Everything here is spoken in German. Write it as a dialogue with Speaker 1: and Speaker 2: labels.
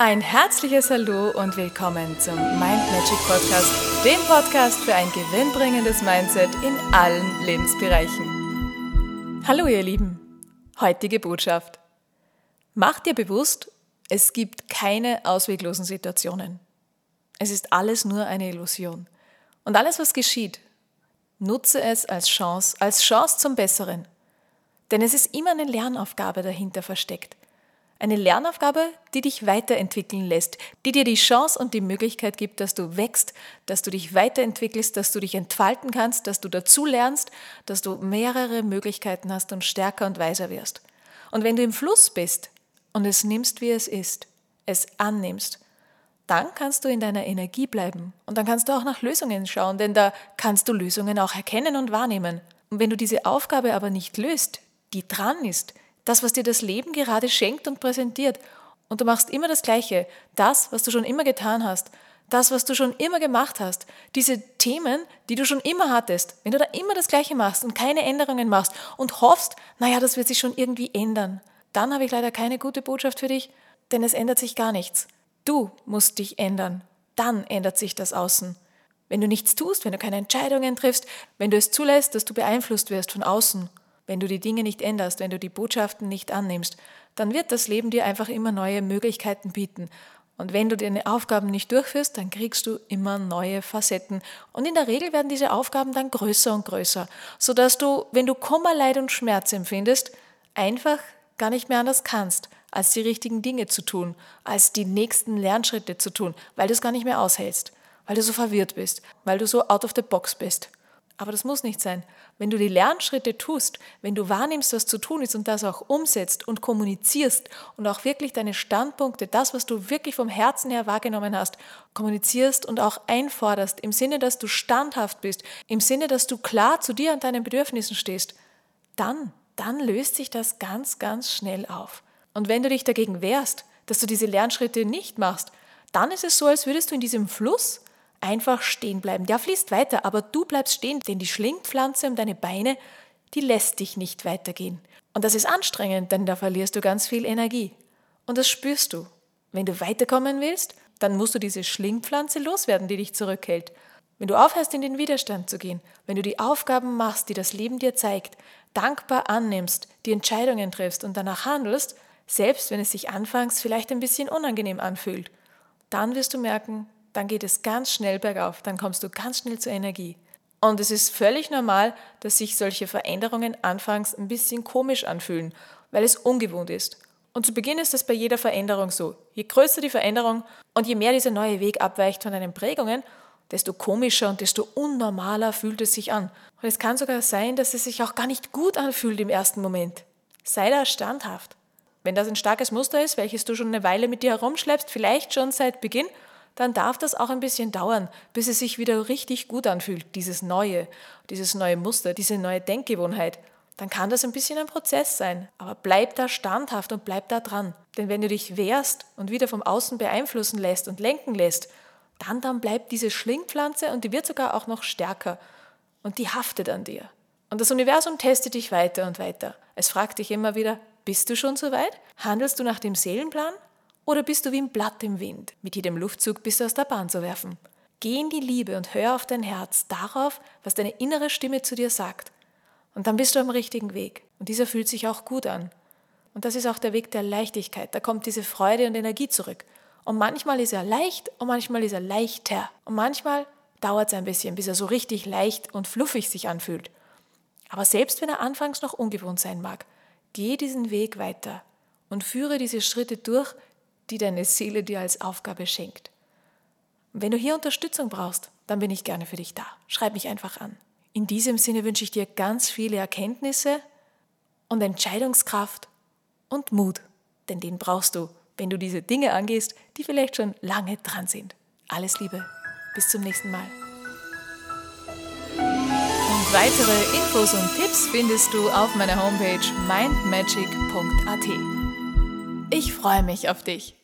Speaker 1: Ein herzliches Hallo und willkommen zum Mind Magic Podcast, dem Podcast für ein gewinnbringendes Mindset in allen Lebensbereichen. Hallo ihr Lieben, heutige Botschaft. Mach dir bewusst, es gibt keine ausweglosen Situationen. Es ist alles nur eine Illusion. Und alles, was geschieht, nutze es als Chance, als Chance zum Besseren. Denn es ist immer eine Lernaufgabe dahinter versteckt. Eine Lernaufgabe, die dich weiterentwickeln lässt, die dir die Chance und die Möglichkeit gibt, dass du wächst, dass du dich weiterentwickelst, dass du dich entfalten kannst, dass du dazu lernst, dass du mehrere Möglichkeiten hast und stärker und weiser wirst. Und wenn du im Fluss bist und es nimmst, wie es ist, es annimmst, dann kannst du in deiner Energie bleiben und dann kannst du auch nach Lösungen schauen, denn da kannst du Lösungen auch erkennen und wahrnehmen. Und wenn du diese Aufgabe aber nicht löst, die dran ist, das, was dir das Leben gerade schenkt und präsentiert. Und du machst immer das Gleiche, das, was du schon immer getan hast, das, was du schon immer gemacht hast, diese Themen, die du schon immer hattest, wenn du da immer das Gleiche machst und keine Änderungen machst und hoffst, naja, das wird sich schon irgendwie ändern, dann habe ich leider keine gute Botschaft für dich, denn es ändert sich gar nichts. Du musst dich ändern, dann ändert sich das Außen. Wenn du nichts tust, wenn du keine Entscheidungen triffst, wenn du es zulässt, dass du beeinflusst wirst von außen, wenn du die Dinge nicht änderst, wenn du die Botschaften nicht annimmst, dann wird das Leben dir einfach immer neue Möglichkeiten bieten. Und wenn du deine Aufgaben nicht durchführst, dann kriegst du immer neue Facetten. Und in der Regel werden diese Aufgaben dann größer und größer, sodass du, wenn du Kummer, Leid und Schmerz empfindest, einfach gar nicht mehr anders kannst, als die richtigen Dinge zu tun, als die nächsten Lernschritte zu tun, weil du es gar nicht mehr aushältst, weil du so verwirrt bist, weil du so out of the box bist. Aber das muss nicht sein. Wenn du die Lernschritte tust, wenn du wahrnimmst, was zu tun ist und das auch umsetzt und kommunizierst und auch wirklich deine Standpunkte, das, was du wirklich vom Herzen her wahrgenommen hast, kommunizierst und auch einforderst, im Sinne, dass du standhaft bist, im Sinne, dass du klar zu dir und deinen Bedürfnissen stehst, dann, dann löst sich das ganz, ganz schnell auf. Und wenn du dich dagegen wehrst, dass du diese Lernschritte nicht machst, dann ist es so, als würdest du in diesem Fluss einfach stehen bleiben. Der fließt weiter, aber du bleibst stehen, denn die Schlingpflanze um deine Beine, die lässt dich nicht weitergehen. Und das ist anstrengend, denn da verlierst du ganz viel Energie. Und das spürst du. Wenn du weiterkommen willst, dann musst du diese Schlingpflanze loswerden, die dich zurückhält. Wenn du aufhörst, in den Widerstand zu gehen, wenn du die Aufgaben machst, die das Leben dir zeigt, dankbar annimmst, die Entscheidungen triffst und danach handelst, selbst wenn es sich anfangs vielleicht ein bisschen unangenehm anfühlt, dann wirst du merken, dann geht es ganz schnell bergauf, dann kommst du ganz schnell zur Energie. Und es ist völlig normal, dass sich solche Veränderungen anfangs ein bisschen komisch anfühlen, weil es ungewohnt ist. Und zu Beginn ist das bei jeder Veränderung so. Je größer die Veränderung und je mehr dieser neue Weg abweicht von deinen Prägungen, desto komischer und desto unnormaler fühlt es sich an. Und es kann sogar sein, dass es sich auch gar nicht gut anfühlt im ersten Moment. Sei da standhaft. Wenn das ein starkes Muster ist, welches du schon eine Weile mit dir herumschleppst, vielleicht schon seit Beginn, dann darf das auch ein bisschen dauern, bis es sich wieder richtig gut anfühlt, dieses neue, dieses neue Muster, diese neue Denkgewohnheit. Dann kann das ein bisschen ein Prozess sein. Aber bleib da standhaft und bleib da dran. Denn wenn du dich wehrst und wieder vom Außen beeinflussen lässt und lenken lässt, dann, dann bleibt diese Schlingpflanze und die wird sogar auch noch stärker. Und die haftet an dir. Und das Universum testet dich weiter und weiter. Es fragt dich immer wieder, bist du schon so weit? Handelst du nach dem Seelenplan? Oder bist du wie ein Blatt im Wind? Mit jedem Luftzug bist du aus der Bahn zu werfen. Geh in die Liebe und hör auf dein Herz, darauf, was deine innere Stimme zu dir sagt. Und dann bist du am richtigen Weg. Und dieser fühlt sich auch gut an. Und das ist auch der Weg der Leichtigkeit. Da kommt diese Freude und Energie zurück. Und manchmal ist er leicht und manchmal ist er leichter. Und manchmal dauert es ein bisschen, bis er so richtig leicht und fluffig sich anfühlt. Aber selbst wenn er anfangs noch ungewohnt sein mag, geh diesen Weg weiter und führe diese Schritte durch, die deine Seele dir als Aufgabe schenkt. Wenn du hier Unterstützung brauchst, dann bin ich gerne für dich da. Schreib mich einfach an. In diesem Sinne wünsche ich dir ganz viele Erkenntnisse und Entscheidungskraft und Mut, denn den brauchst du, wenn du diese Dinge angehst, die vielleicht schon lange dran sind. Alles Liebe, bis zum nächsten Mal. Und weitere Infos und Tipps findest du auf meiner Homepage mindmagic.at. Ich freue mich auf dich.